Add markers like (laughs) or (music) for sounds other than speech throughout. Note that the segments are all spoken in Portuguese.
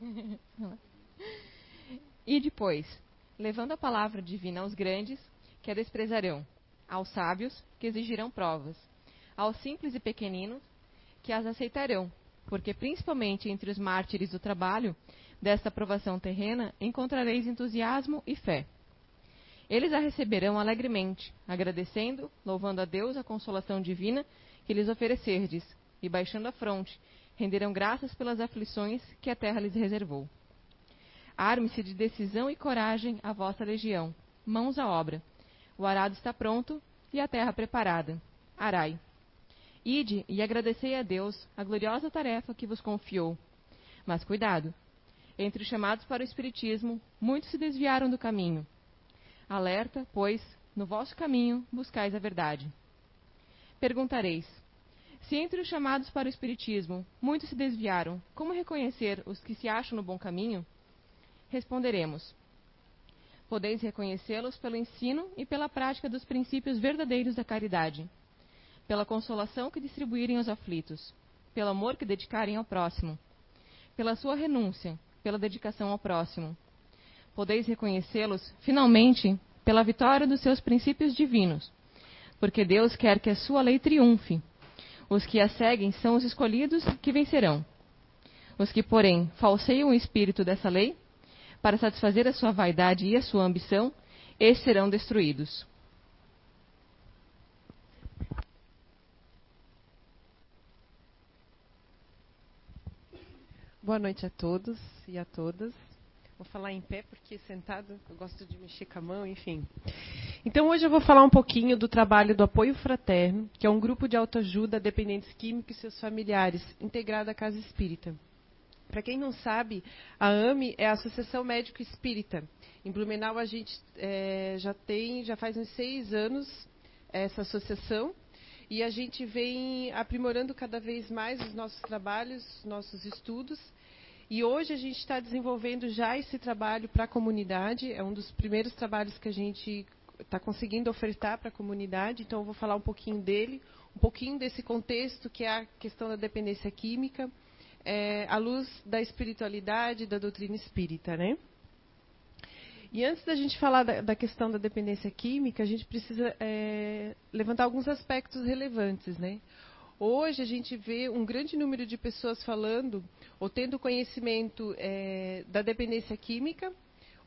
(laughs) e depois, levando a palavra divina aos grandes, que a desprezarão, aos sábios, que exigirão provas, aos simples e pequeninos, que as aceitarão, porque principalmente entre os mártires do trabalho, desta provação terrena, encontrareis entusiasmo e fé. Eles a receberão alegremente, agradecendo, louvando a Deus a consolação divina que lhes oferecerdes, e baixando a fronte, renderão graças pelas aflições que a terra lhes reservou. Arme-se de decisão e coragem a vossa legião, mãos à obra. O arado está pronto e a terra preparada. Arai. Ide e agradecei a Deus a gloriosa tarefa que vos confiou. Mas cuidado! Entre os chamados para o Espiritismo, muitos se desviaram do caminho. Alerta, pois, no vosso caminho buscais a verdade. Perguntareis: se entre os chamados para o Espiritismo muitos se desviaram, como reconhecer os que se acham no bom caminho? Responderemos: Podeis reconhecê-los pelo ensino e pela prática dos princípios verdadeiros da caridade, pela consolação que distribuírem aos aflitos, pelo amor que dedicarem ao próximo, pela sua renúncia, pela dedicação ao próximo. Podeis reconhecê-los, finalmente, pela vitória dos seus princípios divinos, porque Deus quer que a sua lei triunfe os que a seguem são os escolhidos que vencerão. Os que, porém, falseiam o espírito dessa lei, para satisfazer a sua vaidade e a sua ambição, esses serão destruídos. Boa noite a todos e a todas. Vou falar em pé porque sentado eu gosto de mexer com a mão, enfim. Então hoje eu vou falar um pouquinho do trabalho do Apoio Fraterno, que é um grupo de autoajuda a dependentes químicos e seus familiares, integrado à Casa Espírita. Para quem não sabe, a AME é a Associação Médico Espírita. Em Blumenau a gente é, já tem, já faz uns seis anos essa associação e a gente vem aprimorando cada vez mais os nossos trabalhos, nossos estudos e hoje a gente está desenvolvendo já esse trabalho para a comunidade. É um dos primeiros trabalhos que a gente está conseguindo ofertar para a comunidade. Então, eu vou falar um pouquinho dele, um pouquinho desse contexto que é a questão da dependência química, é, à luz da espiritualidade, da doutrina espírita, né? E antes da gente falar da, da questão da dependência química, a gente precisa é, levantar alguns aspectos relevantes, né? Hoje a gente vê um grande número de pessoas falando ou tendo conhecimento é, da dependência química,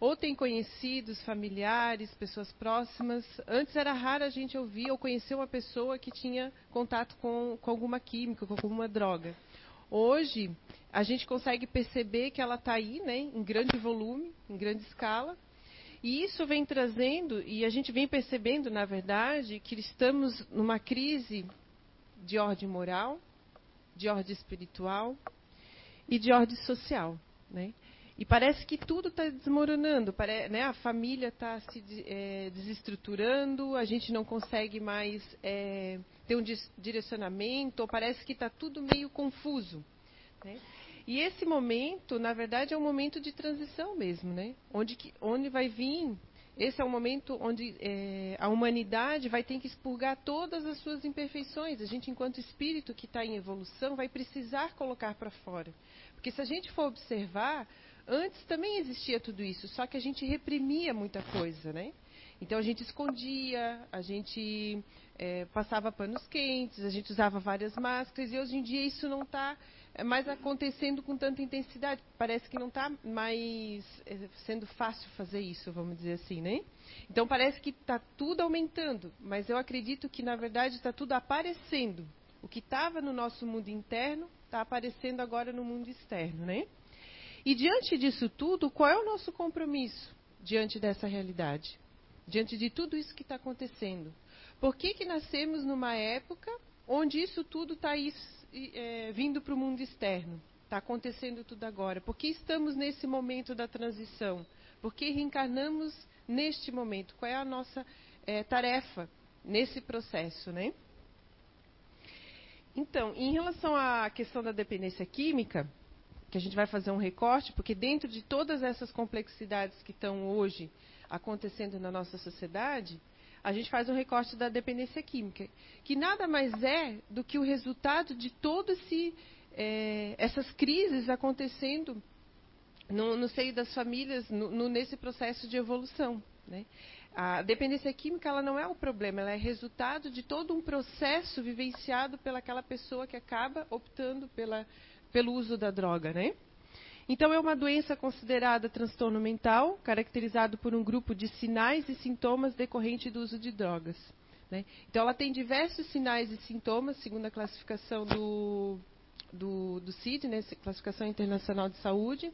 ou tem conhecidos, familiares, pessoas próximas. Antes era raro a gente ouvir ou conhecer uma pessoa que tinha contato com, com alguma química, com alguma droga. Hoje a gente consegue perceber que ela está aí, né, em grande volume, em grande escala, e isso vem trazendo, e a gente vem percebendo, na verdade, que estamos numa crise de ordem moral, de ordem espiritual e de ordem social. Né? E parece que tudo está desmoronando, né? a família está se é, desestruturando, a gente não consegue mais é, ter um direcionamento, ou parece que está tudo meio confuso. Né? E esse momento, na verdade, é um momento de transição mesmo, né? onde, que, onde vai vir esse é o momento onde é, a humanidade vai ter que expurgar todas as suas imperfeições. A gente, enquanto espírito que está em evolução, vai precisar colocar para fora. Porque se a gente for observar, antes também existia tudo isso, só que a gente reprimia muita coisa, né? Então a gente escondia, a gente é, passava panos quentes, a gente usava várias máscaras e hoje em dia isso não está mais acontecendo com tanta intensidade. Parece que não está mais é, sendo fácil fazer isso, vamos dizer assim, né? Então parece que está tudo aumentando, mas eu acredito que na verdade está tudo aparecendo. O que estava no nosso mundo interno está aparecendo agora no mundo externo, né? E diante disso tudo, qual é o nosso compromisso diante dessa realidade? Diante de tudo isso que está acontecendo? Por que, que nascemos numa época onde isso tudo está é, vindo para o mundo externo. Está acontecendo tudo agora. Por que estamos nesse momento da transição? Por que reencarnamos neste momento? Qual é a nossa é, tarefa nesse processo, né? Então, em relação à questão da dependência química, que a gente vai fazer um recorte, porque dentro de todas essas complexidades que estão hoje acontecendo na nossa sociedade, a gente faz um recorte da dependência química, que nada mais é do que o resultado de todas é, essas crises acontecendo no, no seio das famílias no, no, nesse processo de evolução. Né? A dependência química ela não é o problema, ela é resultado de todo um processo vivenciado pelaquela pessoa que acaba optando pela, pelo uso da droga. Né? Então, é uma doença considerada transtorno mental, caracterizado por um grupo de sinais e sintomas decorrente do uso de drogas. Né? Então, ela tem diversos sinais e sintomas, segundo a classificação do, do, do CID, né, Classificação Internacional de Saúde.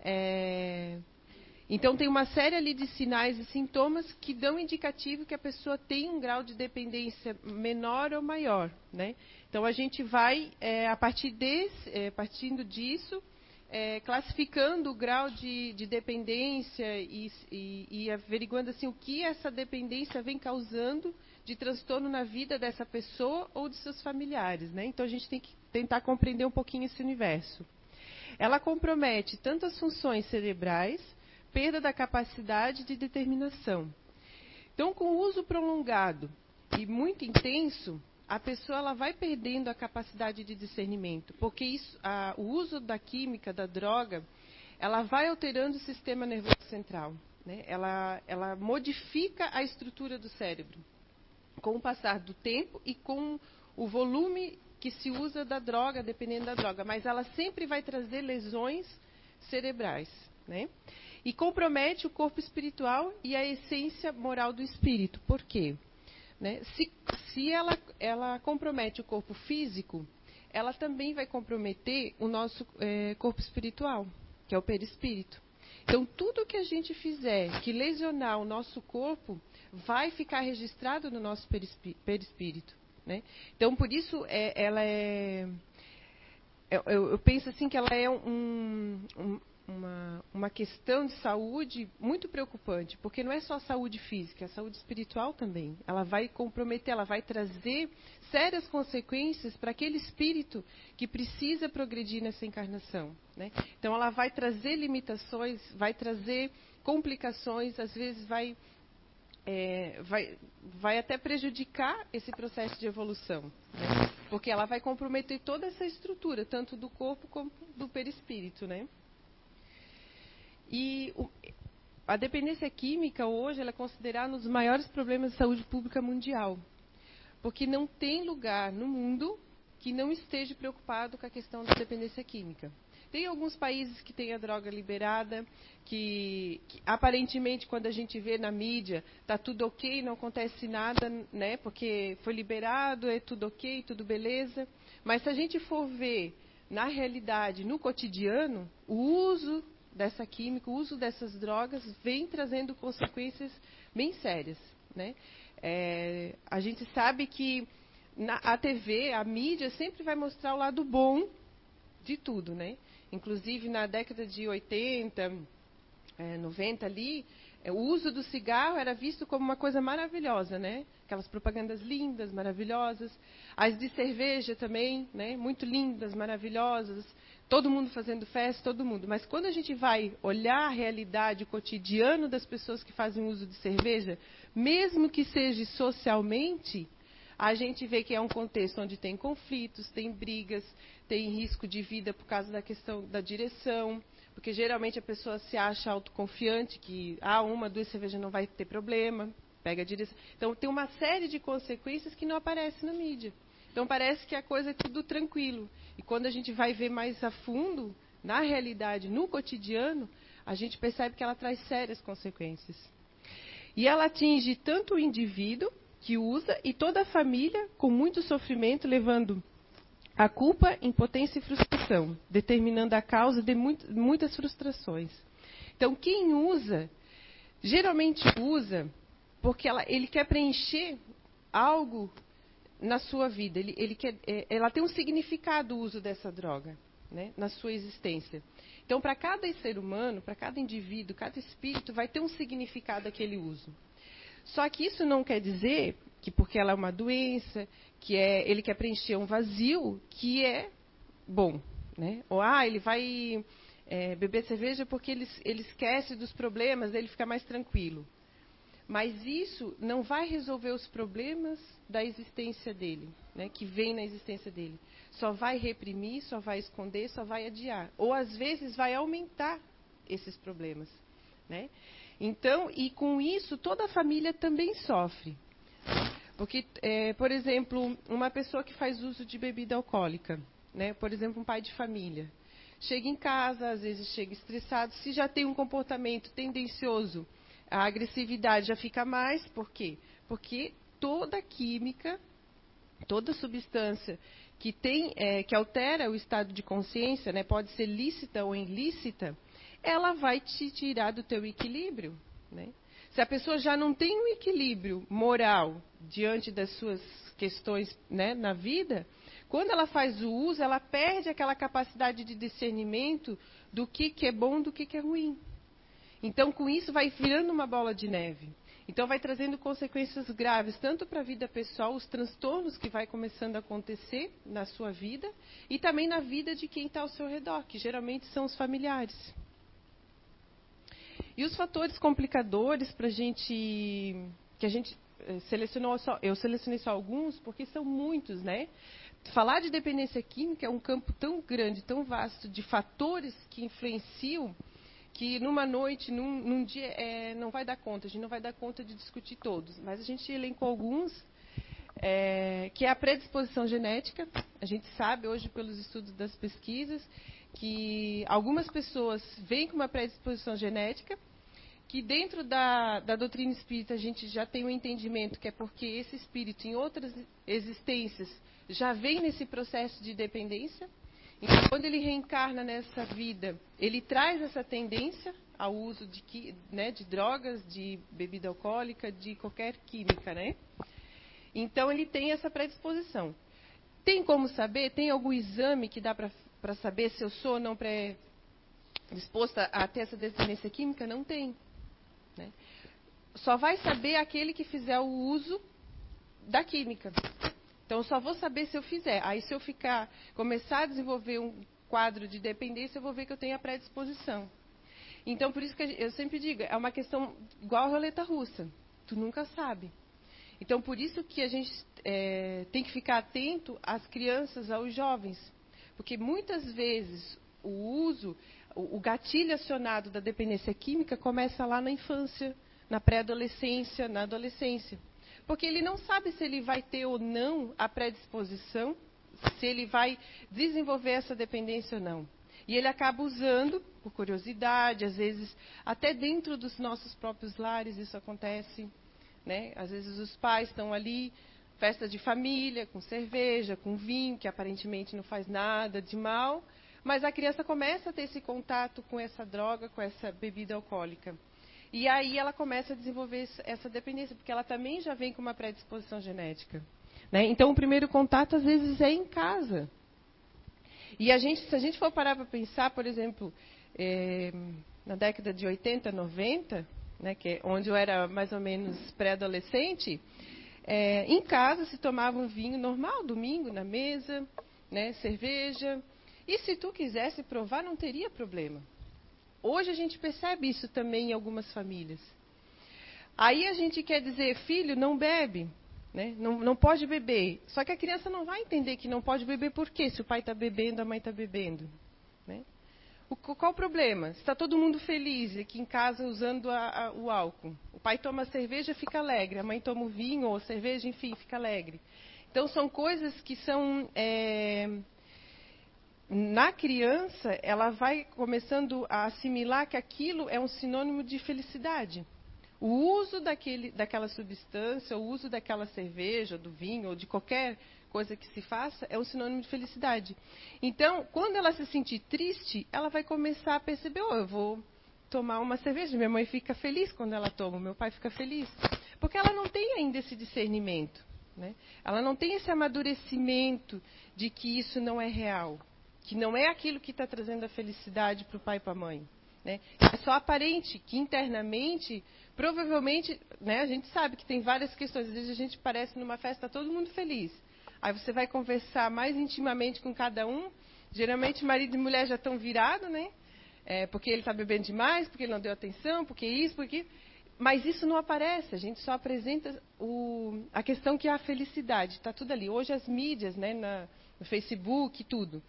É, então, tem uma série ali de sinais e sintomas que dão indicativo que a pessoa tem um grau de dependência menor ou maior. Né? Então, a gente vai, é, a partir desse, é, partindo disso, é, classificando o grau de, de dependência e, e, e, averiguando assim, o que essa dependência vem causando de transtorno na vida dessa pessoa ou de seus familiares. Né? Então, a gente tem que tentar compreender um pouquinho esse universo. Ela compromete tanto as funções cerebrais, perda da capacidade de determinação. Então, com o uso prolongado e muito intenso, a pessoa ela vai perdendo a capacidade de discernimento, porque isso, a, o uso da química, da droga, ela vai alterando o sistema nervoso central. Né? Ela, ela modifica a estrutura do cérebro com o passar do tempo e com o volume que se usa da droga, dependendo da droga. Mas ela sempre vai trazer lesões cerebrais. Né? E compromete o corpo espiritual e a essência moral do espírito. Por quê? Né? Se, se ela, ela compromete o corpo físico, ela também vai comprometer o nosso é, corpo espiritual, que é o perispírito. Então, tudo que a gente fizer que lesionar o nosso corpo vai ficar registrado no nosso perispírito. Né? Então, por isso, é, ela é. Eu, eu, penso assim que ela é um, um uma, uma questão de saúde muito preocupante, porque não é só a saúde física, é a saúde espiritual também. Ela vai comprometer, ela vai trazer sérias consequências para aquele espírito que precisa progredir nessa encarnação. Né? Então, ela vai trazer limitações, vai trazer complicações, às vezes vai, é, vai, vai até prejudicar esse processo de evolução. Né? Porque ela vai comprometer toda essa estrutura, tanto do corpo como do perispírito, né? E o, a dependência química hoje é considerada um dos maiores problemas de saúde pública mundial. Porque não tem lugar no mundo que não esteja preocupado com a questão da dependência química. Tem alguns países que têm a droga liberada, que, que, aparentemente quando a gente vê na mídia está tudo ok, não acontece nada, né? Porque foi liberado, é tudo ok, tudo beleza. Mas se a gente for ver na realidade, no cotidiano, o uso dessa química, o uso dessas drogas vem trazendo consequências bem sérias. Né? É, a gente sabe que na, a TV, a mídia, sempre vai mostrar o lado bom de tudo. Né? Inclusive, na década de 80, é, 90 ali, o uso do cigarro era visto como uma coisa maravilhosa, né? Aquelas propagandas lindas, maravilhosas. As de cerveja também, né? Muito lindas, maravilhosas todo mundo fazendo festa, todo mundo. Mas quando a gente vai olhar a realidade, o cotidiano das pessoas que fazem uso de cerveja, mesmo que seja socialmente, a gente vê que é um contexto onde tem conflitos, tem brigas, tem risco de vida por causa da questão da direção, porque geralmente a pessoa se acha autoconfiante que ah, uma, duas cervejas não vai ter problema, pega a direção. Então tem uma série de consequências que não aparecem na mídia. Então parece que a coisa é tudo tranquilo. E quando a gente vai ver mais a fundo, na realidade, no cotidiano, a gente percebe que ela traz sérias consequências. E ela atinge tanto o indivíduo que usa e toda a família com muito sofrimento, levando a culpa, impotência e frustração, determinando a causa de muitas frustrações. Então, quem usa, geralmente usa porque ela, ele quer preencher algo na sua vida. Ele, ele quer, é, ela tem um significado o uso dessa droga né, na sua existência. Então, para cada ser humano, para cada indivíduo, cada espírito, vai ter um significado aquele uso. Só que isso não quer dizer que porque ela é uma doença, que é, ele quer preencher um vazio, que é bom. Né? Ou, ah, ele vai é, beber cerveja porque ele, ele esquece dos problemas, ele fica mais tranquilo. Mas isso não vai resolver os problemas da existência dele, né, que vem na existência dele. Só vai reprimir, só vai esconder, só vai adiar. Ou às vezes vai aumentar esses problemas. Né? Então, e com isso, toda a família também sofre. Porque, é, por exemplo, uma pessoa que faz uso de bebida alcoólica, né? por exemplo, um pai de família, chega em casa, às vezes chega estressado, se já tem um comportamento tendencioso, a agressividade já fica mais, por quê? Porque toda química, toda substância que tem, é, que altera o estado de consciência, né, pode ser lícita ou ilícita, ela vai te tirar do teu equilíbrio. Né? Se a pessoa já não tem um equilíbrio moral diante das suas questões né, na vida, quando ela faz o uso, ela perde aquela capacidade de discernimento do que, que é bom do que, que é ruim. Então, com isso, vai virando uma bola de neve. Então, vai trazendo consequências graves, tanto para a vida pessoal, os transtornos que vai começando a acontecer na sua vida, e também na vida de quem está ao seu redor, que geralmente são os familiares. E os fatores complicadores para gente. que a gente selecionou só. Eu selecionei só alguns, porque são muitos, né? Falar de dependência química é um campo tão grande, tão vasto de fatores que influenciam que numa noite, num, num dia, é, não vai dar conta, a gente não vai dar conta de discutir todos, mas a gente elencou alguns, é, que é a predisposição genética. A gente sabe hoje, pelos estudos das pesquisas, que algumas pessoas vêm com uma predisposição genética, que dentro da, da doutrina espírita a gente já tem um entendimento que é porque esse espírito, em outras existências, já vem nesse processo de dependência. Então, quando ele reencarna nessa vida, ele traz essa tendência ao uso de, né, de drogas, de bebida alcoólica, de qualquer química, né? Então, ele tem essa predisposição. Tem como saber? Tem algum exame que dá para saber se eu sou ou não predisposta a ter essa dependência química? Não tem. Né? Só vai saber aquele que fizer o uso da química. Então, só vou saber se eu fizer. Aí, se eu ficar, começar a desenvolver um quadro de dependência, eu vou ver que eu tenho a predisposição. Então, por isso que eu sempre digo, é uma questão igual a roleta russa. Tu nunca sabe. Então, por isso que a gente é, tem que ficar atento às crianças, aos jovens. Porque muitas vezes o uso, o, gatilho acionado da dependência química começa lá na infância, na pré-adolescência, na adolescência. Porque ele não sabe se ele vai ter ou não a predisposição, se ele vai desenvolver essa dependência ou não. E ele acaba usando, por curiosidade, às vezes, até dentro dos nossos próprios lares isso acontece. Né? Às vezes os pais estão ali, festa de família, com cerveja, com vinho, que aparentemente não faz nada de mal, mas a criança começa a ter esse contato com essa droga, com essa bebida alcoólica. E aí ela começa a desenvolver essa dependência, porque ela também já vem com uma predisposição genética. Né? Então, o primeiro contato, às vezes, é em casa. E a gente, se a gente for parar para pensar, por exemplo, é, na década de 80, 90, né, que é onde eu era mais ou menos pré-adolescente, é, em casa se tomava um vinho normal, domingo, na mesa, né, cerveja. E se tu quisesse provar, não teria problema. Hoje a gente percebe isso também em algumas famílias. Aí a gente quer dizer, filho, não bebe, né? não, não pode beber. Só que a criança não vai entender que não pode beber por quê? Se o pai está bebendo, a mãe está bebendo. Né? O, qual o problema? Está todo mundo feliz aqui em casa usando a, a, o álcool. O pai toma cerveja fica alegre, a mãe toma o vinho ou cerveja, enfim, fica alegre. Então são coisas que são é, na criança, ela vai começando a assimilar que aquilo é um sinônimo de felicidade. O uso daquele, daquela substância, o uso daquela cerveja, do vinho, ou de qualquer coisa que se faça, é um sinônimo de felicidade. Então, quando ela se sentir triste, ela vai começar a perceber: oh, eu vou tomar uma cerveja. Minha mãe fica feliz quando ela toma, meu pai fica feliz. Porque ela não tem ainda esse discernimento. Né? Ela não tem esse amadurecimento de que isso não é real que não é aquilo que está trazendo a felicidade para o pai e para a mãe. Né? É só aparente que internamente, provavelmente, né, a gente sabe que tem várias questões. Às vezes a gente parece numa festa, todo mundo feliz. Aí você vai conversar mais intimamente com cada um. Geralmente marido e mulher já estão virados, né? É, porque ele está bebendo demais, porque ele não deu atenção, porque isso, porque. Mas isso não aparece, a gente só apresenta o, a questão que é a felicidade, está tudo ali. Hoje as mídias, né, na, no Facebook, tudo.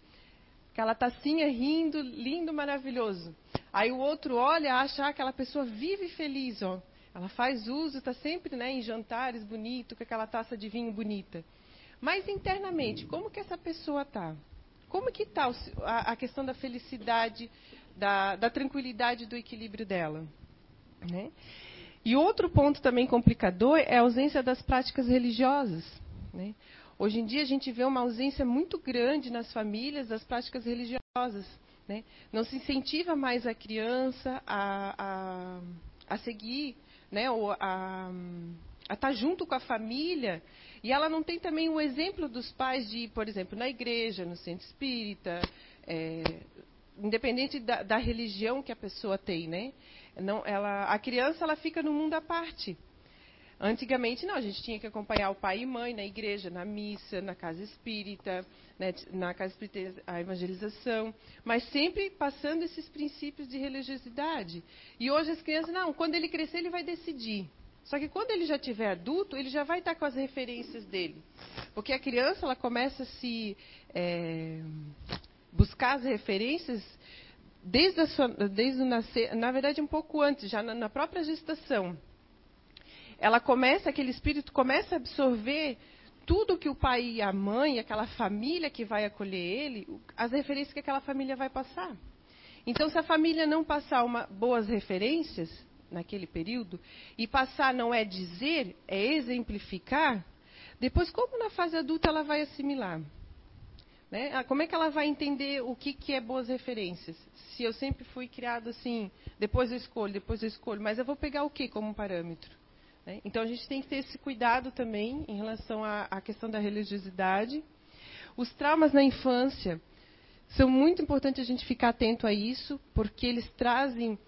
Aquela tacinha rindo, lindo, maravilhoso. Aí o outro olha, acha que aquela pessoa vive feliz, ó. Ela faz uso, está sempre né, em jantares bonito, com aquela taça de vinho bonita. Mas internamente, como que essa pessoa está? Como que está a, a, questão da felicidade, da, da, tranquilidade, do equilíbrio dela? Né? E outro ponto também complicador é a ausência das práticas religiosas. Né? Hoje em dia a gente vê uma ausência muito grande nas famílias das práticas religiosas. Né? Não se incentiva mais a criança a, a, a seguir, né? ou a, a estar junto com a família e ela não tem também o exemplo dos pais de por exemplo, na igreja, no centro espírita, é, independente da, da, religião que a pessoa tem, né? Não, ela, a criança ela fica no mundo à parte. Antigamente não, a gente tinha que acompanhar o pai e mãe na igreja, na missa, na casa espírita, né, na casa espírita a evangelização, mas sempre passando esses princípios de religiosidade. E hoje as crianças não, quando ele crescer ele vai decidir. Só que quando ele já tiver adulto, ele já vai estar com as referências dele. Porque a criança ela começa a se é, buscar as referências desde, sua, desde, o nascer, na verdade um pouco antes, já na, na própria gestação. Ela começa, aquele espírito começa a absorver tudo que o pai e a mãe, aquela família que vai acolher ele, as referências que aquela família vai passar. Então, se a família não passar uma, boas referências, naquele período, e passar não é dizer, é exemplificar, depois como na fase adulta ela vai assimilar? Né? Ah, como é que ela vai entender o que, que é boas referências? Se eu sempre fui criado assim, depois eu escolho, depois eu escolho, mas eu vou pegar o que como parâmetro? Né? Então a gente tem que ter esse cuidado também em relação à, questão da religiosidade. Os traumas na infância são muito importantes a gente ficar atento a isso, porque eles trazem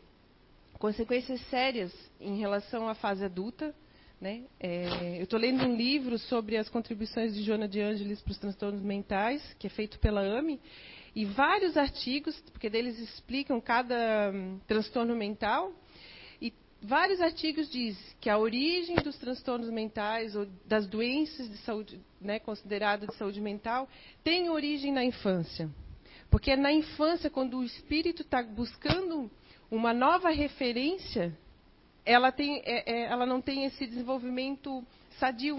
consequências sérias em relação à fase adulta. Né? É, eu estou lendo um livro sobre as contribuições de Joana de Ângeles para os transtornos mentais, que é feito pela AME, e vários artigos, porque deles explicam cada um, transtorno mental, vários artigos dizem que a origem dos transtornos mentais ou das doenças de saúde, né, considerado de saúde mental, tem origem na infância. Porque é na infância, quando o espírito está buscando uma nova referência, ela, tem, é, é, ela não tem esse desenvolvimento sadio.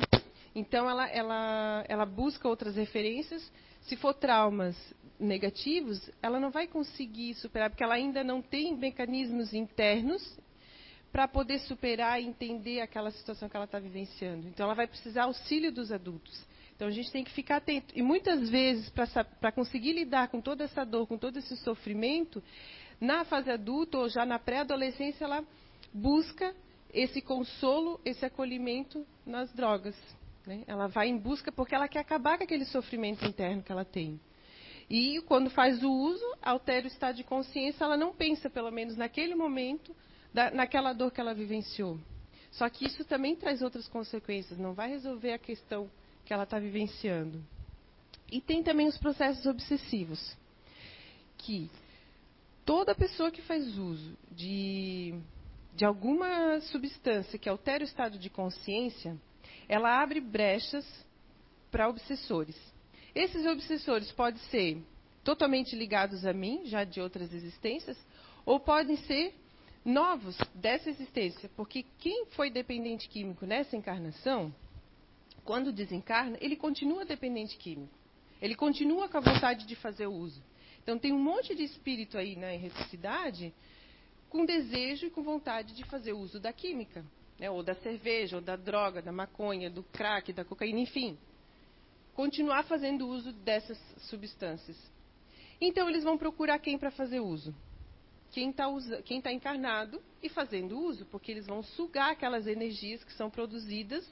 Então, ela, ela, ela busca outras referências. Se for traumas negativos, ela não vai conseguir superar, porque ela ainda não tem mecanismos internos para poder superar e entender aquela situação que ela está vivenciando. Então, ela vai precisar auxílio dos adultos. Então, a gente tem que ficar atento. E muitas vezes, para conseguir lidar com toda essa dor, com todo esse sofrimento, na fase adulta ou já na pré-adolescência, ela busca esse consolo, esse acolhimento nas drogas. Né? Ela vai em busca porque ela quer acabar com aquele sofrimento interno que ela tem. E quando faz o uso, altera o estado de consciência, ela não pensa, pelo menos naquele momento, da, naquela dor que ela vivenciou. Só que isso também traz outras consequências, não vai resolver a questão que ela está vivenciando. E tem também os processos obsessivos, que toda pessoa que faz uso de, de alguma substância que altera o estado de consciência, ela abre brechas para obsessores. Esses obsessores podem ser totalmente ligados a mim, já de outras existências, ou podem ser novos dessa existência, porque quem foi dependente químico nessa encarnação, quando desencarna, ele continua dependente químico. Ele continua com a vontade de fazer uso. Então tem um monte de espírito aí na erreticidade com desejo e com vontade de fazer uso da química, né? ou da cerveja, ou da droga, da maconha, do crack, da cocaína, enfim. Continuar fazendo uso dessas substâncias. Então eles vão procurar quem para fazer uso? Quem está tá encarnado e fazendo uso, porque eles vão sugar aquelas energias que são produzidas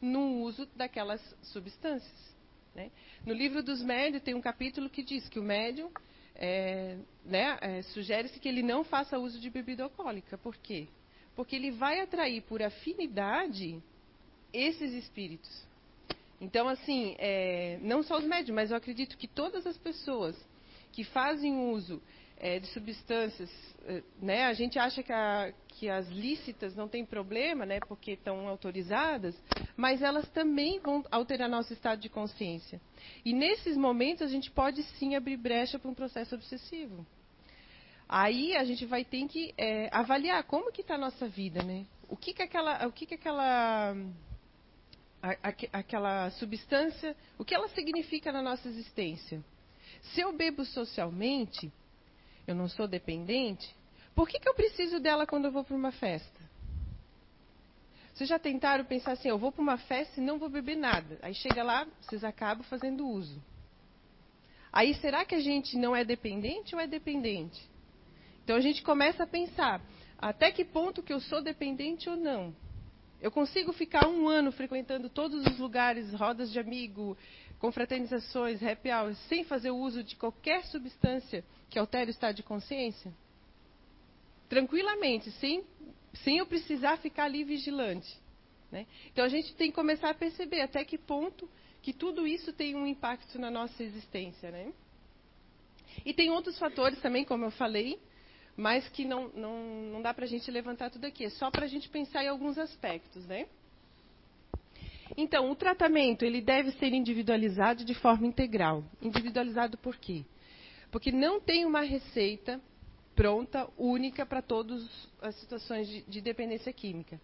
no uso daquelas substâncias. Né? No livro dos médios tem um capítulo que diz que o médium é, né, é, sugere-se que ele não faça uso de bebida alcoólica. Por quê? Porque ele vai atrair por afinidade esses espíritos. Então, assim, é, não só os médios, mas eu acredito que todas as pessoas que fazem uso é, de substâncias, é, né, a gente acha que, a, que, as lícitas não tem problema, né, porque estão autorizadas, mas elas também vão alterar nosso estado de consciência. E nesses momentos a gente pode sim abrir brecha para um processo obsessivo. Aí a gente vai ter que é, avaliar como que está a nossa vida, né? O que que aquela, o que que aquela, a, a, aquela substância, o que ela significa na nossa existência? Se eu bebo socialmente, eu não sou dependente, por que, que eu preciso dela quando eu vou para uma festa? Vocês já tentaram pensar assim, eu vou para uma festa e não vou beber nada. Aí chega lá, vocês acabam fazendo uso. Aí será que a gente não é dependente ou é dependente? Então a gente começa a pensar, até que ponto que eu sou dependente ou não? Eu consigo ficar um ano frequentando todos os lugares, rodas de amigo, confraternizações, happy hours, sem fazer uso de qualquer substância que altere o estado de consciência? Tranquilamente, sem, sem eu precisar ficar ali vigilante. Né? Então a gente tem que começar a perceber até que ponto que tudo isso tem um impacto na nossa existência. Né? E tem outros fatores também, como eu falei, mas que não, não, não dá para a gente levantar tudo aqui. É só para a gente pensar em alguns aspectos. Né? Então, o tratamento ele deve ser individualizado de forma integral. Individualizado por quê? Porque não tem uma receita pronta, única para todas as situações de, de, dependência química.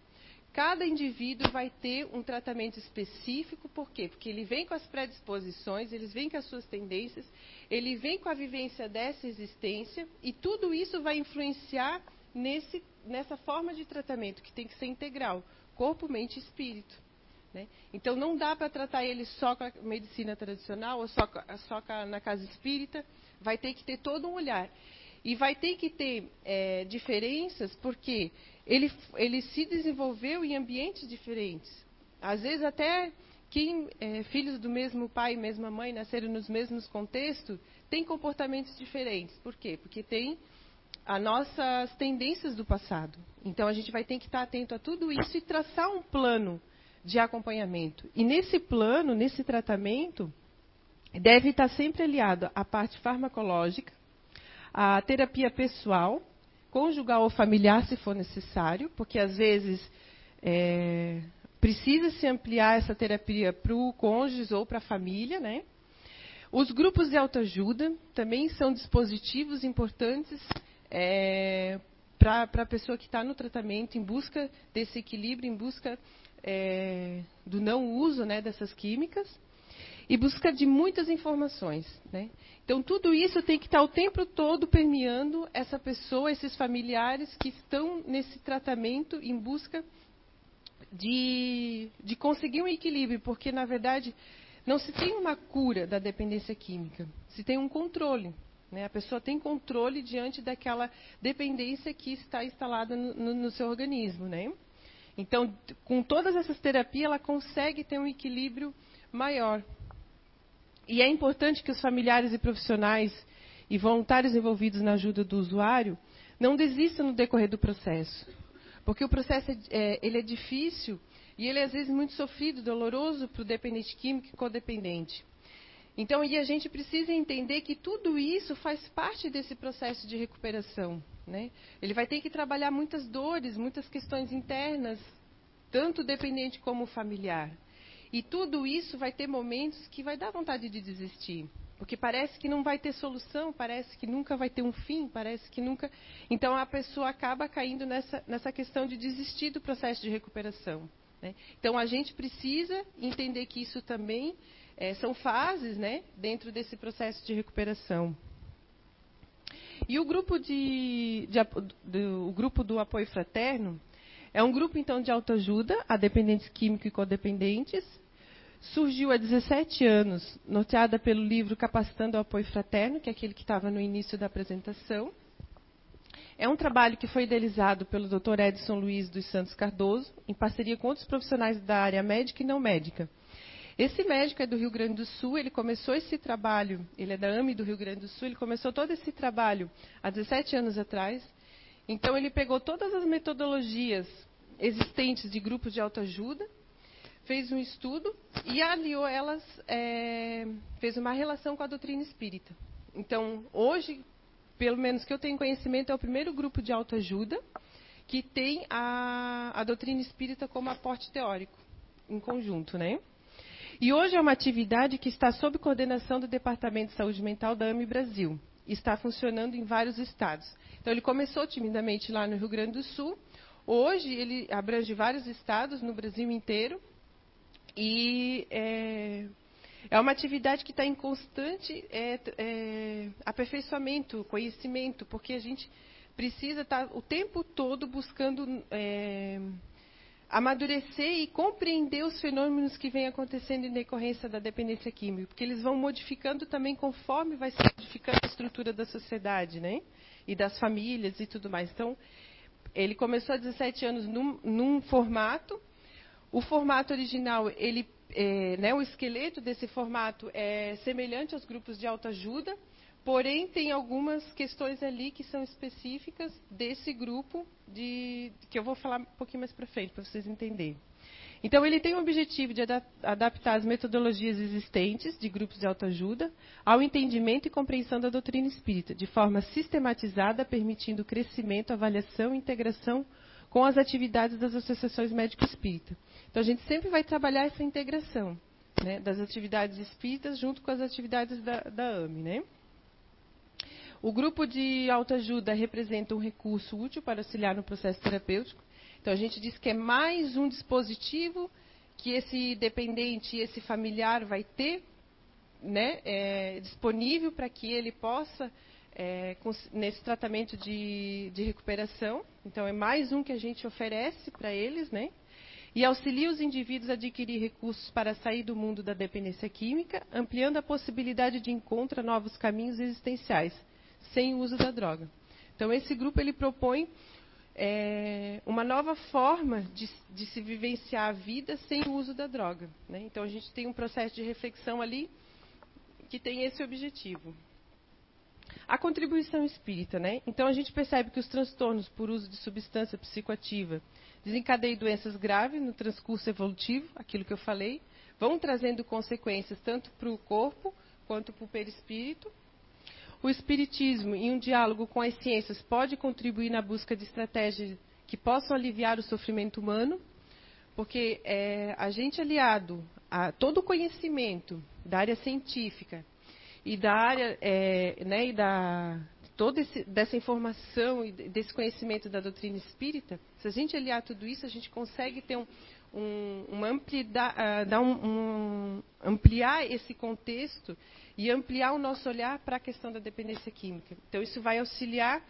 Cada indivíduo vai ter um tratamento específico, por quê? Porque ele vem com as predisposições, ele vem com as suas tendências, ele vem com a vivência dessa existência, e tudo isso vai influenciar nesse, nessa forma de tratamento, que tem que ser integral corpo, mente e espírito. Né? Então não dá para tratar ele só com a medicina tradicional ou só, só na casa espírita, vai ter que ter todo um olhar. E vai ter que ter é, diferenças porque ele, ele se desenvolveu em ambientes diferentes. Às vezes até quem é, filhos do mesmo pai e mesma mãe nasceram nos mesmos contextos têm comportamentos diferentes. Por quê? Porque tem as nossas tendências do passado. Então a gente vai ter que estar atento a tudo isso e traçar um plano de acompanhamento. E nesse plano, nesse tratamento, deve estar sempre aliado à parte farmacológica, à terapia pessoal, conjugal ou familiar, se for necessário, porque às vezes é, precisa se ampliar essa terapia para o cônjuge ou para a família, né? Os grupos de autoajuda também são dispositivos importantes é, para a pessoa que está no tratamento, em busca desse equilíbrio, em busca é, do não uso né, dessas químicas e busca de muitas informações. Né? Então, tudo isso tem que estar o tempo todo permeando essa pessoa, esses familiares que estão nesse tratamento em busca de, de conseguir um equilíbrio, porque, na verdade, não se tem uma cura da dependência química, se tem um controle. Né? A pessoa tem controle diante daquela dependência que está instalada no, no, seu organismo. Né? Então, com todas essas terapias, ela consegue ter um equilíbrio maior. E é importante que os familiares e profissionais e voluntários envolvidos na ajuda do usuário não desistam no decorrer do processo. Porque o processo é, é ele é difícil e ele é, às vezes, muito sofrido, doloroso para o dependente químico e codependente. Então, e a gente precisa entender que tudo isso faz parte desse processo de recuperação. Né? Ele vai ter que trabalhar muitas dores, muitas questões internas, tanto dependente como familiar. E tudo isso vai ter momentos que vai dar vontade de desistir. Porque parece que não vai ter solução, parece que nunca vai ter um fim, parece que nunca. Então a pessoa acaba caindo nessa, nessa questão de desistir do processo de recuperação. Né? Então a gente precisa entender que isso também é, são fases né, dentro desse processo de recuperação. E o grupo, de, de, do, o grupo do apoio fraterno é um grupo, então, de autoajuda a dependentes químicos e codependentes. Surgiu há 17 anos, norteada pelo livro Capacitando o Apoio Fraterno, que é aquele que estava no início da apresentação. É um trabalho que foi idealizado pelo Dr. Edson Luiz dos Santos Cardoso, em parceria com outros profissionais da área médica e não médica. Esse médico é do Rio Grande do Sul, ele começou esse trabalho, ele é da AME do Rio Grande do Sul, ele começou todo esse trabalho há 17 anos atrás. Então, ele pegou todas as metodologias existentes de grupos de autoajuda, fez um estudo e aliou elas, é, fez uma relação com a doutrina espírita. Então, hoje, pelo menos que eu tenho conhecimento, é o primeiro grupo de autoajuda que tem a, a doutrina espírita como aporte teórico, em conjunto, né? E hoje é uma atividade que está sob coordenação do Departamento de Saúde Mental da AME Brasil. está funcionando em vários estados. Então, ele começou timidamente lá no Rio Grande do Sul. Hoje, ele abrange vários estados no Brasil inteiro. E é, é uma atividade que está em constante é, é, aperfeiçoamento, conhecimento, porque a gente precisa estar tá o tempo todo buscando é, amadurecer e compreender os fenômenos que vêm acontecendo em decorrência da dependência química, porque eles vão modificando também conforme vai se modificando a estrutura da sociedade, né? E das famílias e tudo mais. Então, ele começou há 17 anos num, num formato. O formato original, ele, é, né, o esqueleto desse formato é semelhante aos grupos de autoajuda, Porém, tem algumas questões ali que são específicas desse grupo, de, que eu vou falar um pouquinho mais para frente, para vocês entenderem. Então, ele tem o objetivo de adaptar as metodologias existentes de grupos de autoajuda ao entendimento e compreensão da doutrina espírita, de forma sistematizada, permitindo crescimento, avaliação e integração com as atividades das associações médico-espírita. Então, a gente sempre vai trabalhar essa integração né, das atividades espíritas junto com as atividades da, da AME. Né? O grupo de autoajuda representa um recurso útil para auxiliar no processo terapêutico. Então, a gente diz que é mais um dispositivo que esse dependente, esse familiar vai ter né, é, disponível para que ele possa, é, nesse tratamento de, de, recuperação. Então, é mais um que a gente oferece para eles, né? E auxilia os indivíduos a adquirir recursos para sair do mundo da dependência química, ampliando a possibilidade de encontro a novos caminhos existenciais sem o uso da droga. Então, esse grupo ele propõe é, uma nova forma de, de, se vivenciar a vida sem o uso da droga. Né? Então, a gente tem um processo de reflexão ali que tem esse objetivo. A contribuição espírita, né? Então a gente percebe que os transtornos por uso de substância psicoativa desencadeiam doenças graves no transcurso evolutivo, aquilo que eu falei, vão trazendo consequências tanto para o corpo quanto para o perispírito, o Espiritismo, em um diálogo com as ciências, pode contribuir na busca de estratégias que possam aliviar o sofrimento humano, porque é, a gente aliado a todo o conhecimento da área científica e da área, é, né, e da toda dessa informação e desse conhecimento da doutrina espírita, se a gente aliar tudo isso, a gente consegue ter um, um, uma ampliar, uh, um, ampliar esse contexto e ampliar o nosso olhar para a questão da dependência química. Então, isso vai auxiliar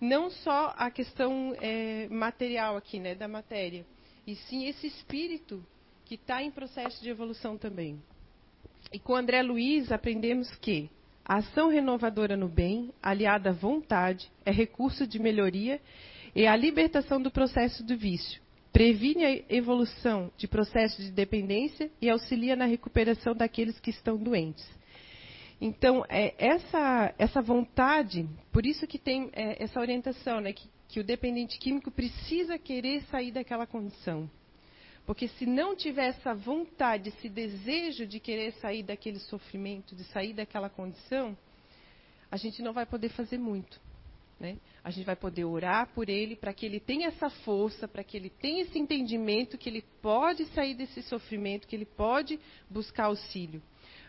não só a questão é, material aqui, né, da matéria, e sim esse espírito que está em processo de evolução também. E com André Luiz aprendemos que a ação renovadora no bem, aliada à vontade, é recurso de melhoria e a libertação do processo do vício. Previne a evolução de processos de dependência e auxilia na recuperação daqueles que estão doentes. Então, é, essa, essa vontade, por isso que tem é, essa orientação, né, que, que o dependente químico precisa querer sair daquela condição. Porque se não tiver essa vontade, esse desejo de querer sair daquele sofrimento, de sair daquela condição, a gente não vai poder fazer muito. Né? A gente vai poder orar por ele para que ele tenha essa força, para que ele tenha esse entendimento que ele pode sair desse sofrimento, que ele pode buscar auxílio.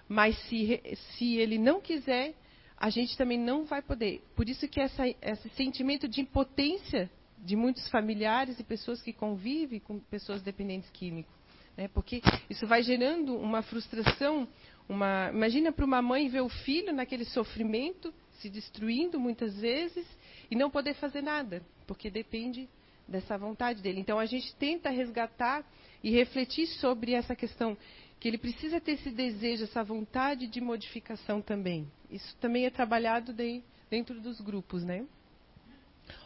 Mas se, se ele não quiser, a gente também não vai poder. Por isso que essa, esse sentimento de impotência de muitos familiares e pessoas que convivem com pessoas dependentes químicos. Né? Porque isso vai gerando uma frustração. Uma... Imagina para uma mãe ver o filho naquele sofrimento, se destruindo muitas vezes, e não poder fazer nada, porque depende dessa vontade dele. Então a gente tenta resgatar e refletir sobre essa questão que ele precisa ter esse desejo, essa vontade de modificação também. Isso também é trabalhado de, dentro dos grupos, né?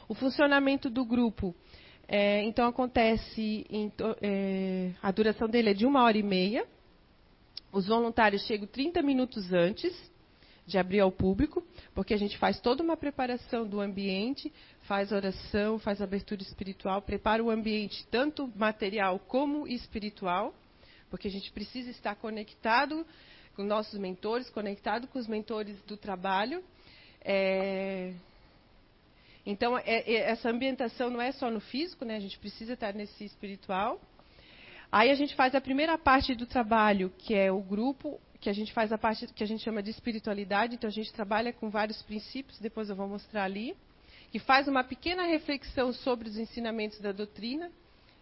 O funcionamento do grupo, é, então acontece, em, é, a duração dele é de uma hora e meia. Os voluntários chegam 30 minutos antes de abrir ao público, porque a gente faz toda uma preparação do ambiente, faz oração, faz abertura espiritual, prepara o ambiente tanto material como espiritual porque a gente precisa estar conectado com nossos mentores, conectado com os mentores do trabalho. É... Então, é, é, essa ambientação não é só no físico, né? a gente precisa estar nesse espiritual. Aí a gente faz a primeira parte do trabalho, que é o grupo, que a gente faz a parte que a gente chama de espiritualidade, então a gente trabalha com vários princípios, depois eu vou mostrar ali, que faz uma pequena reflexão sobre os ensinamentos da doutrina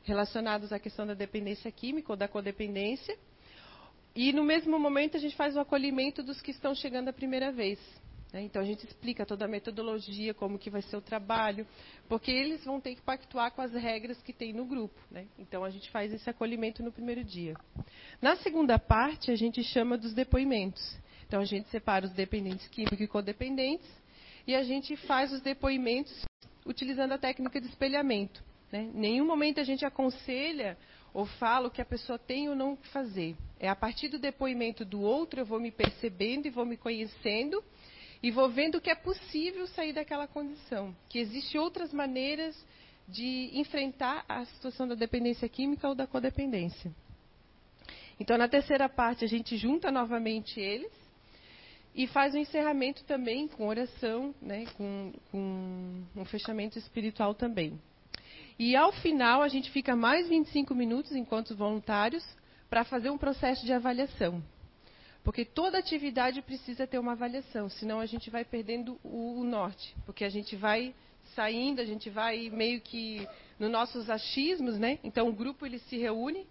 relacionados à questão da dependência química ou da codependência. E no mesmo momento a gente faz o acolhimento dos que estão chegando a primeira vez. Né? Então a gente explica toda a metodologia, como que vai ser o trabalho, porque eles vão ter que pactuar com as regras que tem no grupo. Né? Então a gente faz esse acolhimento no primeiro dia. Na segunda parte a gente chama dos depoimentos. Então a gente separa os dependentes químicos e codependentes e a gente faz os depoimentos utilizando a técnica de espelhamento. Né? Nenhum momento a gente aconselha ou fala o que a pessoa tem ou não fazer. É a partir do depoimento do outro eu vou me percebendo e vou me conhecendo e vou vendo que é possível sair daquela condição, que existem outras maneiras de enfrentar a situação da dependência química ou da codependência. Então, na terceira parte, a gente junta novamente eles e faz um encerramento também com oração, né, com, com um fechamento espiritual também. E ao final, a gente fica mais 25 minutos, enquanto voluntários, para fazer um processo de avaliação. Porque toda atividade precisa ter uma avaliação, senão a gente vai perdendo o, norte. Porque a gente vai saindo, a gente vai meio que nos nossos achismos, né? Então o grupo ele se reúne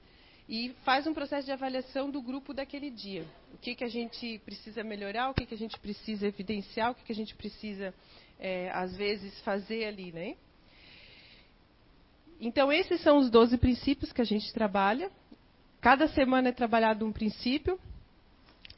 e faz um processo de avaliação do grupo daquele dia. O que, que a gente precisa melhorar, o que, que a gente precisa evidenciar, o que, que a gente precisa, é, às vezes, fazer ali, né? Então, esses são os 12 princípios que a gente trabalha. Cada semana é trabalhado um princípio.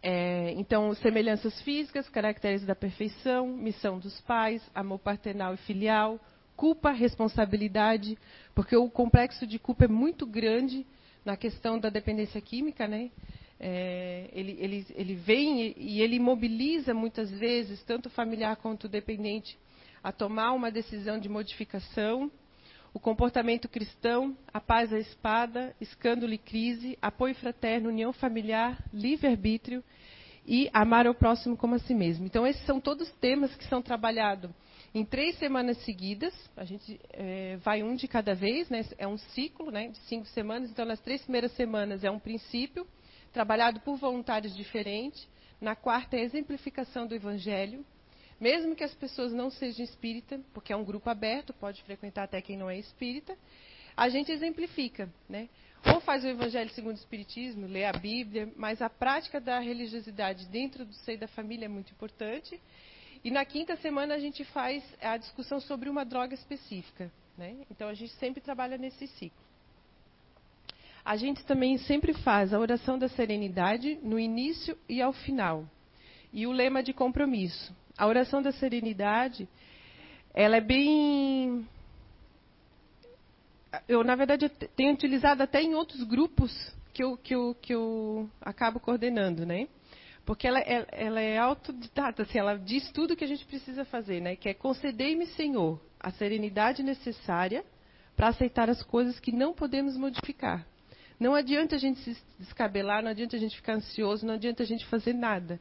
É, então, semelhanças físicas, caracteres da perfeição, missão dos pais, amor paternal e filial, culpa, responsabilidade, porque o complexo de culpa é muito grande na questão da dependência química, né? É, ele, ele, ele vem e, ele mobiliza muitas vezes, tanto o familiar quanto o dependente, a tomar uma decisão de modificação. O comportamento cristão, a paz à espada, escândalo e crise, apoio fraterno, união familiar, livre-arbítrio e amar ao próximo como a si mesmo. Então, esses são todos temas que são trabalhados em três semanas seguidas. A gente é, vai um de cada vez, né? é um ciclo né, de cinco semanas. Então, nas três primeiras semanas é um princípio, trabalhado por voluntários diferentes. Na quarta é a exemplificação do Evangelho. Mesmo que as pessoas não sejam espírita, porque é um grupo aberto, pode frequentar até quem não é espírita, a gente exemplifica, né? Ou faz o Evangelho segundo o Espiritismo, lê a Bíblia, mas a prática da religiosidade dentro do seio da família é muito importante. E na quinta semana a gente faz a discussão sobre uma droga específica. Né? Então a gente sempre trabalha nesse ciclo. A gente também sempre faz a oração da serenidade no início e ao final. E o lema de compromisso. A oração da serenidade, ela é bem. Eu, na verdade, eu tenho utilizado até em outros grupos que eu, que eu, que eu acabo coordenando, né? Porque ela, ela, ela é autodidata, assim, ela diz tudo o que a gente precisa fazer, né? Que é concedei-me, Senhor, a serenidade necessária para aceitar as coisas que não podemos modificar. Não adianta a gente se descabelar, não adianta a gente ficar ansioso, não adianta a gente fazer nada.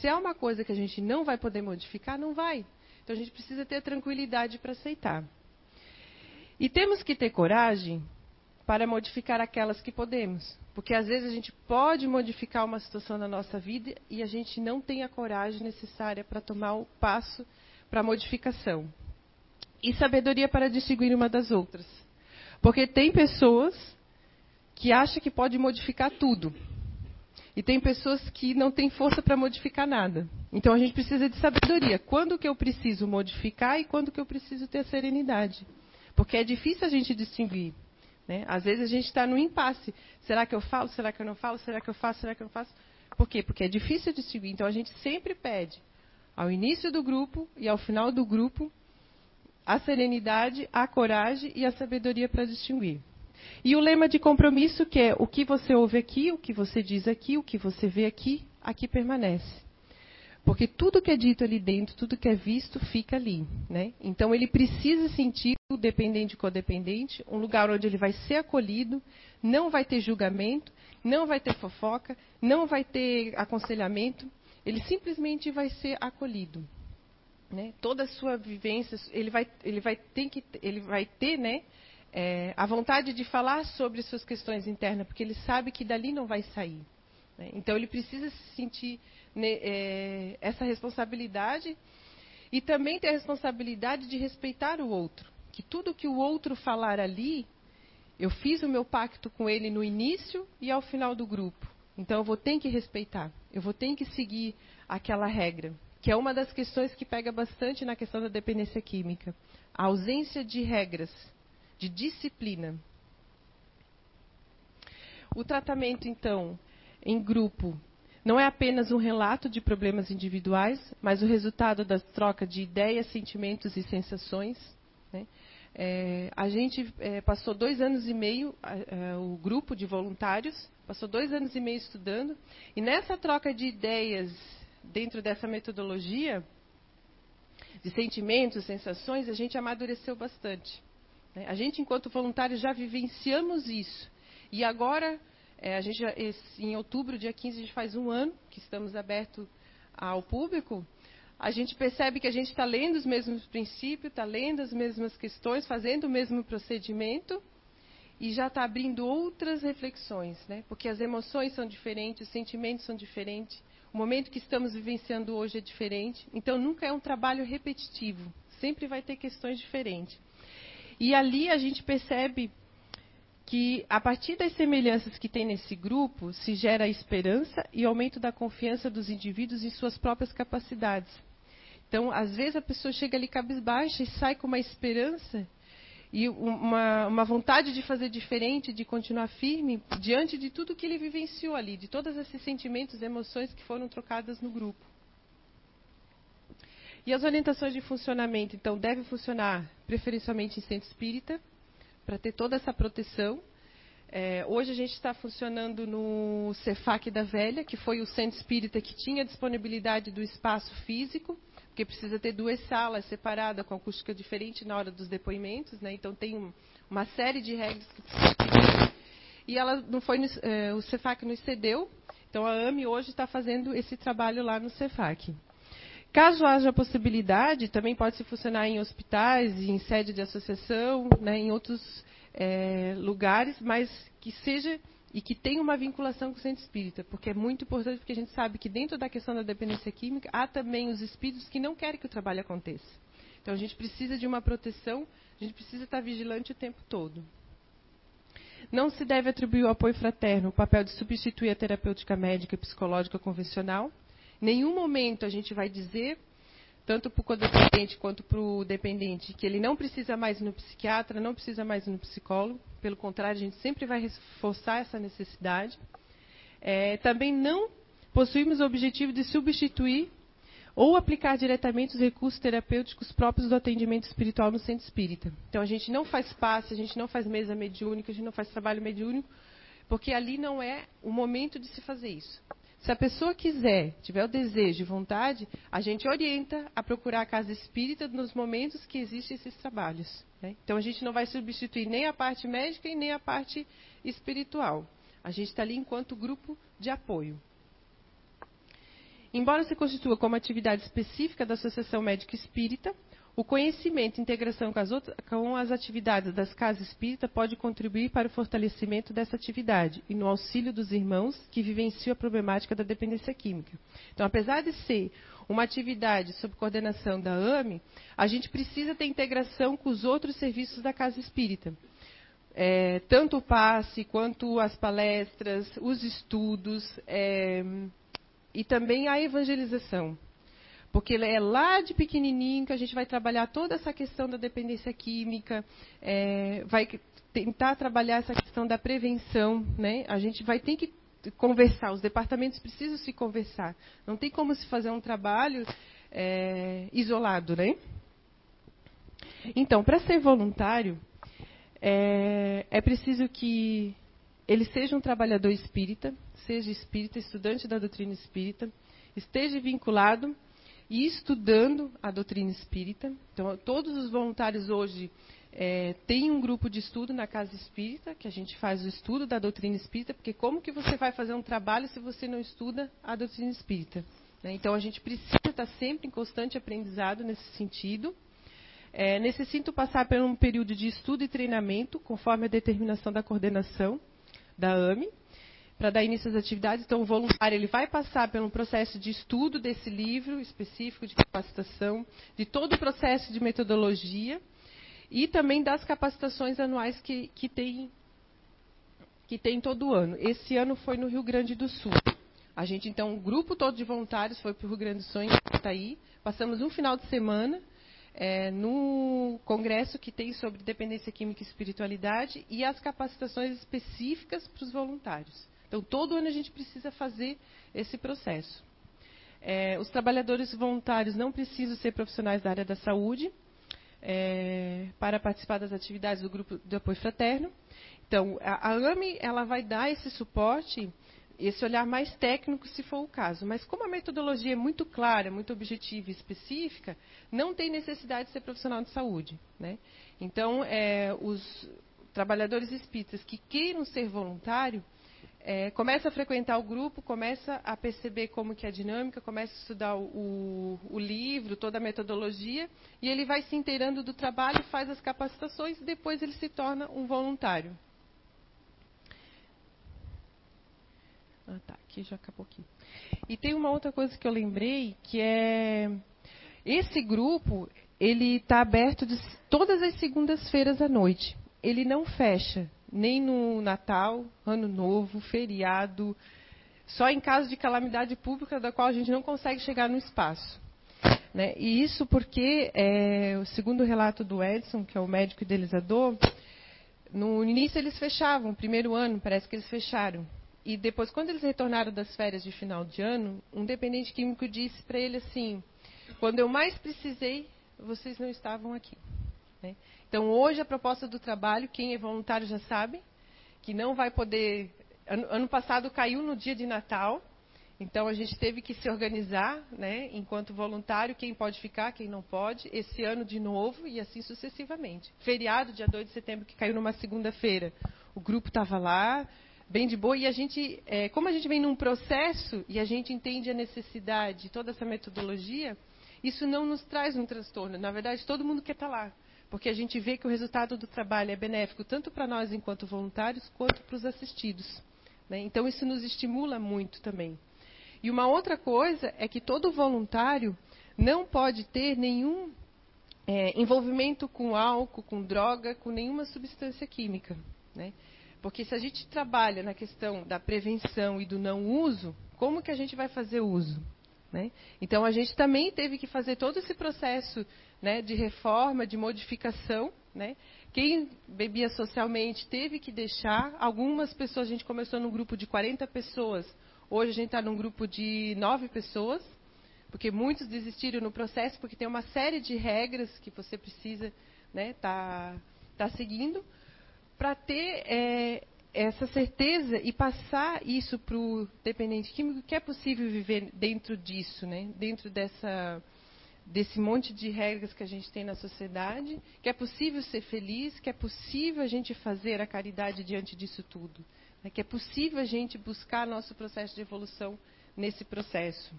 Se é uma coisa que a gente não vai poder modificar, não vai. Então a gente precisa ter tranquilidade para aceitar. E temos que ter coragem para modificar aquelas que podemos. Porque às vezes a gente pode modificar uma situação na nossa vida e a gente não tem a coragem necessária para tomar o passo para a modificação. E sabedoria para distinguir uma das outras. Porque tem pessoas que acham que pode modificar tudo. E tem pessoas que não têm força para modificar nada. Então a gente precisa de sabedoria. Quando que eu preciso modificar e quando que eu preciso ter a serenidade. Porque é difícil a gente distinguir. Né? Às vezes a gente está no impasse. Será que eu falo? Será que eu não falo? Será que eu faço? Será que eu não faço? Por quê? Porque é difícil distinguir. Então a gente sempre pede, ao início do grupo e ao final do grupo, a serenidade, a coragem e a sabedoria para distinguir. E o lema de compromisso, que é o que você ouve aqui, o que você diz aqui, o que você vê aqui, aqui permanece. Porque tudo que é dito ali dentro, tudo que é visto, fica ali. Né? Então ele precisa sentir o dependente e codependente, um lugar onde ele vai ser acolhido, não vai ter julgamento, não vai ter fofoca, não vai ter aconselhamento, ele simplesmente vai ser acolhido. Né? Toda a sua vivência, ele vai, ele vai ter que, ele vai ter, né, é, a vontade de falar sobre suas questões internas, porque ele sabe que dali não vai sair. Né? Então, ele precisa se sentir né, é, essa responsabilidade e também ter a responsabilidade de respeitar o outro. Que tudo que o outro falar ali, eu fiz o meu pacto com ele no início e ao final do grupo. Então, eu vou ter que respeitar, eu vou ter que seguir aquela regra, que é uma das questões que pega bastante na questão da dependência química. A ausência de regras, de disciplina. O tratamento, então, em grupo, não é apenas um relato de problemas individuais, mas o resultado da troca de ideias, sentimentos e sensações. Né? É, a gente é, passou dois anos e meio, é, o grupo de voluntários passou dois anos e meio estudando, e nessa troca de ideias dentro dessa metodologia de sentimentos, sensações, a gente amadureceu bastante. Né? A gente, enquanto voluntários, já vivenciamos isso. E agora, é, a gente já, em outubro, dia 15, a gente faz um ano que estamos abertos ao público. A gente percebe que a gente está lendo os mesmos princípios, está lendo as mesmas questões, fazendo o mesmo procedimento e já está abrindo outras reflexões, né? Porque as emoções são diferentes, os sentimentos são diferentes, o momento que estamos vivenciando hoje é diferente. Então, nunca é um trabalho repetitivo. Sempre vai ter questões diferentes. E ali a gente percebe que, a partir das semelhanças que tem nesse grupo, se gera esperança e aumento da confiança dos indivíduos em suas próprias capacidades. Então, às vezes, a pessoa chega ali cabisbaixa e sai com uma esperança e uma, uma, vontade de fazer diferente, de continuar firme, diante de tudo que ele vivenciou ali, de todos esses sentimentos e emoções que foram trocadas no grupo. E as orientações de funcionamento, então, devem funcionar preferencialmente em centro espírita, para ter toda essa proteção. É, hoje a gente está funcionando no Cefac da Velha, que foi o centro espírita que tinha disponibilidade do espaço físico porque precisa ter duas salas separadas com acústica diferente na hora dos depoimentos, né? Então tem um, uma série de regras que precisa seguir. E ela não foi, é, o Cefac nos cedeu, então a AME hoje está fazendo esse trabalho lá no Cefac. Caso haja possibilidade, também pode se funcionar em hospitais, em sede de associação, né, em outros é, lugares, mas que seja e que tem uma vinculação com o centro espírita, porque é muito importante, porque a gente sabe que dentro da questão da dependência química há também os espíritos que não querem que o trabalho aconteça. Então a gente precisa de uma proteção, a gente precisa estar vigilante o tempo todo. Não se deve atribuir ao apoio fraterno o papel de substituir a terapêutica médica e psicológica convencional. Nenhum momento a gente vai dizer tanto para o codependente quanto para o dependente, que ele não precisa mais ir no psiquiatra, não precisa mais ir no psicólogo, pelo contrário, a gente sempre vai reforçar essa necessidade. É, também não possuímos o objetivo de substituir ou aplicar diretamente os recursos terapêuticos próprios do atendimento espiritual no centro espírita. Então, a gente não faz passe, a gente não faz mesa mediúnica, a gente não faz trabalho mediúnico, porque ali não é o momento de se fazer isso. Se a pessoa quiser, tiver o desejo e vontade, a gente orienta a procurar a casa espírita nos momentos que existem esses trabalhos. Né? Então a gente não vai substituir nem a parte médica e nem a parte espiritual. A gente está ali enquanto grupo de apoio. Embora se constitua como atividade específica da Associação Médica Espírita, o conhecimento e integração com as, outras, com as atividades das casas espíritas pode contribuir para o fortalecimento dessa atividade e no auxílio dos irmãos que vivenciam a problemática da dependência química. Então, apesar de ser uma atividade sob coordenação da AME, a gente precisa ter integração com os outros serviços da casa espírita. É, tanto o passe quanto as palestras, os estudos é, e também a evangelização. Porque é lá de pequenininho que a gente vai trabalhar toda essa questão da dependência química, é, vai tentar trabalhar essa questão da prevenção, né? A gente vai ter que conversar, os departamentos precisam se conversar. Não tem como se fazer um trabalho é, isolado, né? Então, para ser voluntário, é, é preciso que ele seja um trabalhador espírita, seja espírita, estudante da doutrina espírita, esteja vinculado e estudando a doutrina espírita. Então, todos os voluntários hoje é, têm um grupo de estudo na casa espírita, que a gente faz o estudo da doutrina espírita, porque como que você vai fazer um trabalho se você não estuda a doutrina espírita? Né? Então, a gente precisa estar sempre em constante aprendizado nesse sentido. É, necessito passar por um período de estudo e treinamento, conforme a determinação da coordenação da AME, para dar início às atividades. Então, o voluntário ele vai passar pelo processo de estudo desse livro específico de capacitação, de todo o processo de metodologia e também das capacitações anuais que, que tem que tem todo ano. Esse ano foi no Rio Grande do Sul. A gente, então, o grupo todo de voluntários foi para o Rio Grande do Sul, em Itaí. Passamos um final de semana é, no congresso que tem sobre dependência química e espiritualidade e as capacitações específicas para os voluntários. Então, todo ano a gente precisa fazer esse processo. É, os trabalhadores voluntários não precisam ser profissionais da área da saúde é, para participar das atividades do grupo de apoio fraterno. Então, a, a AME ela vai dar esse suporte esse olhar mais técnico, se for o caso. Mas como a metodologia é muito clara, muito objetiva e específica, não tem necessidade de ser profissional de saúde. Né? Então, é, os trabalhadores espíritas que queiram ser voluntário, é, começa a frequentar o grupo, começa a perceber como que é a dinâmica, começa a estudar o, o, livro, toda a metodologia, e ele vai se inteirando do trabalho, faz as capacitações e depois ele se torna um voluntário. Ah, tá, aqui já acabou aqui. E tem uma outra coisa que eu lembrei, que é esse grupo, ele está aberto de, todas as segundas-feiras à noite. Ele não fecha, nem no Natal, Ano Novo, feriado, só em caso de calamidade pública da qual a gente não consegue chegar no espaço. Né? E isso porque, é, o segundo relato do Edson, que é o médico idealizador, no início eles fechavam, primeiro ano parece que eles fecharam. E depois, quando eles retornaram das férias de final de ano, um dependente químico disse para ele assim: quando eu mais precisei, vocês não estavam aqui. Né? Então, hoje, a proposta do trabalho, quem é voluntário já sabe, que não vai poder. Ano, ano passado caiu no dia de Natal, então a gente teve que se organizar, né, enquanto voluntário, quem pode ficar, quem não pode, esse ano de novo e assim sucessivamente. Feriado, dia 2 de setembro, que caiu numa segunda-feira, o grupo estava lá, bem de boa. E a gente, é, como a gente vem num processo e a gente entende a necessidade, toda essa metodologia, isso não nos traz um transtorno. Na verdade, todo mundo quer estar tá lá. Porque a gente vê que o resultado do trabalho é benéfico tanto para nós enquanto voluntários, quanto para os assistidos. Né? Então, isso nos estimula muito também. E uma outra coisa é que todo voluntário não pode ter nenhum é, envolvimento com álcool, com droga, com nenhuma substância química. Né? Porque se a gente trabalha na questão da prevenção e do não uso, como que a gente vai fazer uso? Né? Então a gente também teve que fazer todo esse processo né, de reforma, de modificação. Né? Quem bebia socialmente teve que deixar. Algumas pessoas, a gente começou num grupo de 40 pessoas, hoje a gente está num grupo de 9 pessoas, porque muitos desistiram no processo, porque tem uma série de regras que você precisa estar né, tá, tá seguindo para ter é, essa certeza e passar isso para o dependente químico que é possível viver dentro disso, né? dentro dessa, desse monte de regras que a gente tem na sociedade, que é possível ser feliz, que é possível a gente fazer a caridade diante disso tudo, né? que é possível a gente buscar nosso processo de evolução nesse processo.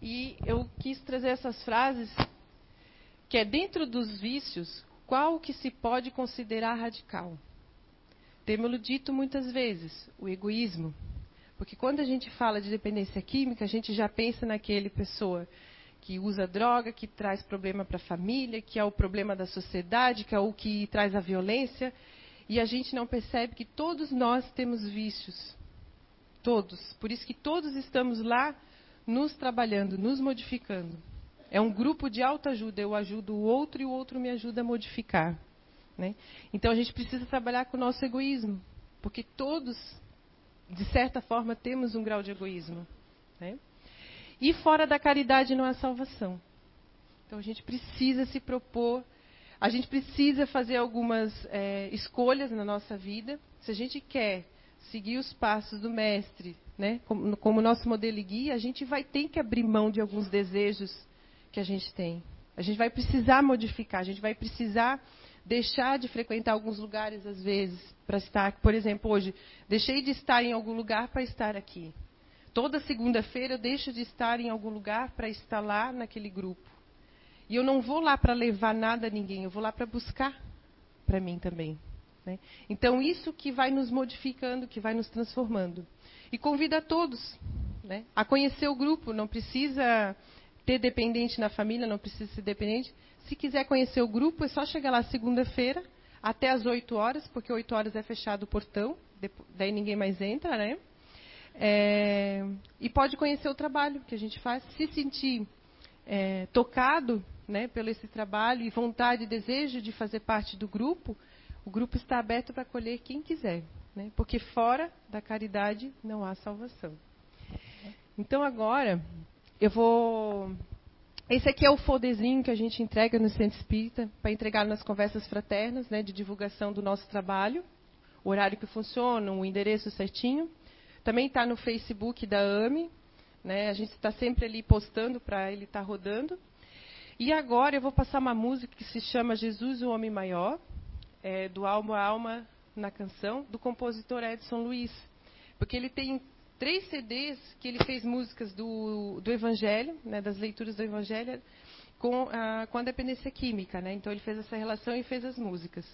E eu quis trazer essas frases que é dentro dos vícios qual que se pode considerar radical? Temos dito muitas vezes, o egoísmo. Porque quando a gente fala de dependência química, a gente já pensa naquele pessoa que usa droga, que traz problema para a família, que é o problema da sociedade, que é o que traz a violência. E a gente não percebe que todos nós temos vícios. Todos. Por isso que todos estamos lá nos trabalhando, nos modificando. É um grupo de autoajuda. Eu ajudo o outro e o outro me ajuda a modificar. Né? Então a gente precisa trabalhar com o nosso egoísmo. Porque todos, de certa forma, temos um grau de egoísmo. Né? E fora da caridade não há salvação. Então a gente precisa se propor, a gente precisa fazer algumas é, escolhas na nossa vida. Se a gente quer seguir os passos do Mestre, né, como, como nosso modelo e guia, a gente vai ter que abrir mão de alguns desejos que a gente tem. A gente vai precisar modificar, a gente vai precisar deixar de frequentar alguns lugares às vezes para estar, por exemplo, hoje, deixei de estar em algum lugar para estar aqui. Toda segunda-feira eu deixo de estar em algum lugar para estar lá naquele grupo. E eu não vou lá para levar nada a ninguém, eu vou lá para buscar para mim também. Né? Então, isso que vai nos modificando, que vai nos transformando. E convida a todos né, a conhecer o grupo, não precisa ter dependente na família, não precisa ser dependente. Se quiser conhecer o grupo, é só chegar lá segunda-feira, até às 8 horas, porque 8 horas é fechado o portão, daí ninguém mais entra, né? É, e pode conhecer o trabalho que a gente faz, se sentir é, tocado né, pelo esse trabalho e vontade e desejo de fazer parte do grupo, o grupo está aberto para acolher quem quiser, né, porque fora da caridade não há salvação. Então agora eu vou. Esse aqui é o folderzinho que a gente entrega no Centro Espírita para entregar nas conversas fraternas, né, de divulgação do nosso trabalho, o horário que funciona, o endereço certinho. Também está no Facebook da AME, né, a gente está sempre ali postando para ele estar tá rodando. E agora eu vou passar uma música que se chama Jesus, o Homem Maior, é, do Alma a Alma na canção, do compositor Edson Luiz. Porque ele tem três CDs que ele fez músicas do, do Evangelho, né, das leituras do Evangelho, com a, com a dependência química. Né? Então ele fez essa relação e fez as músicas.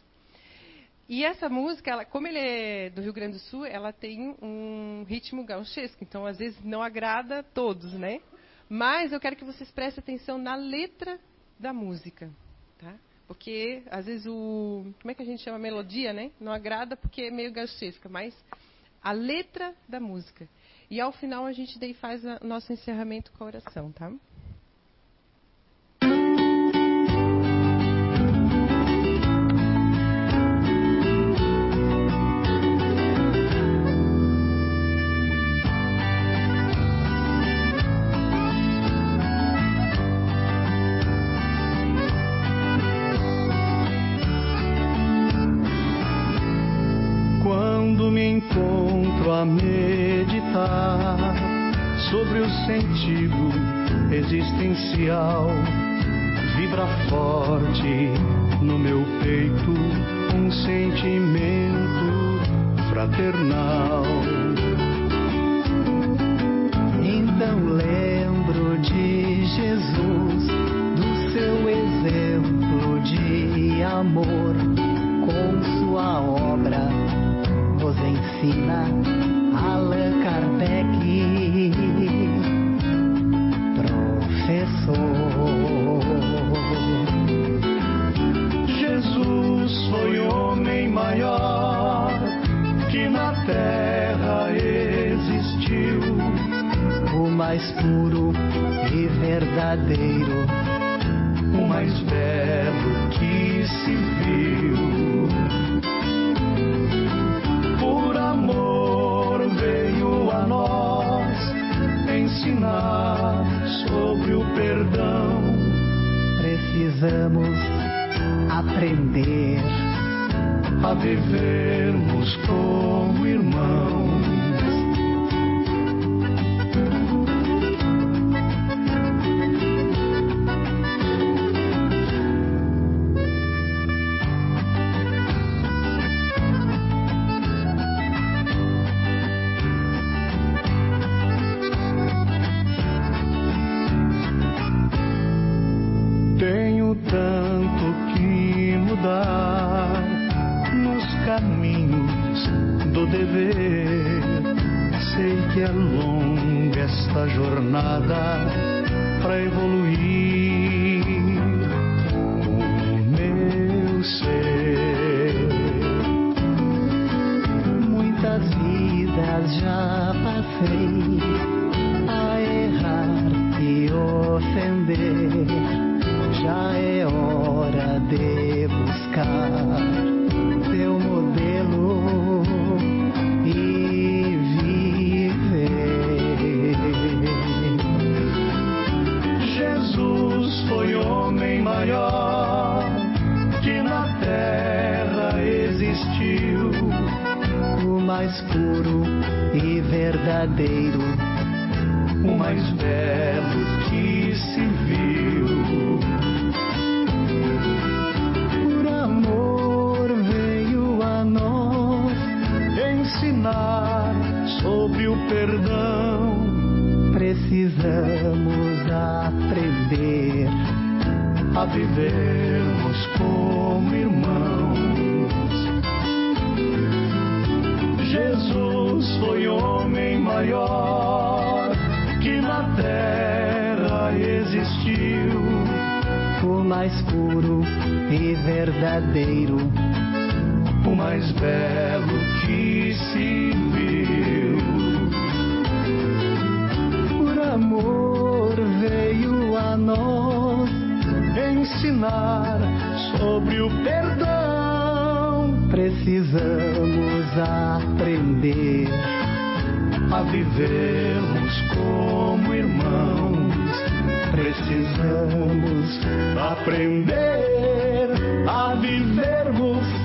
E essa música, ela, como ele é do Rio Grande do Sul, ela tem um ritmo gauchesco, então às vezes não agrada a todos, né? Mas eu quero que vocês prestem atenção na letra da música, tá? Porque às vezes o, como é que a gente chama melodia, né? Não agrada porque é meio gauchesca, mas a letra da música. E ao final a gente daí faz o nosso encerramento com a oração, tá? Sentido existencial. Vibra forte no meu peito um sentimento fraternal. Então lembro de Jesus, do seu exemplo de amor, com sua obra nos ensina terra existiu, o mais puro e verdadeiro, o mais belo que se viu. Por amor veio a nós ensinar sobre o perdão. Precisamos aprender a vivermos como irmãos. maior que na terra existiu, o mais puro e verdadeiro, o mais belo que se viu. Por amor veio a nós ensinar sobre o perdão. Precisamos aprender a vivermos como irmãos. Jesus foi homem maior que na terra existiu, o mais puro e verdadeiro, o mais belo ensinar sobre o perdão. Precisamos aprender a vivermos como irmãos. Precisamos aprender a vivermos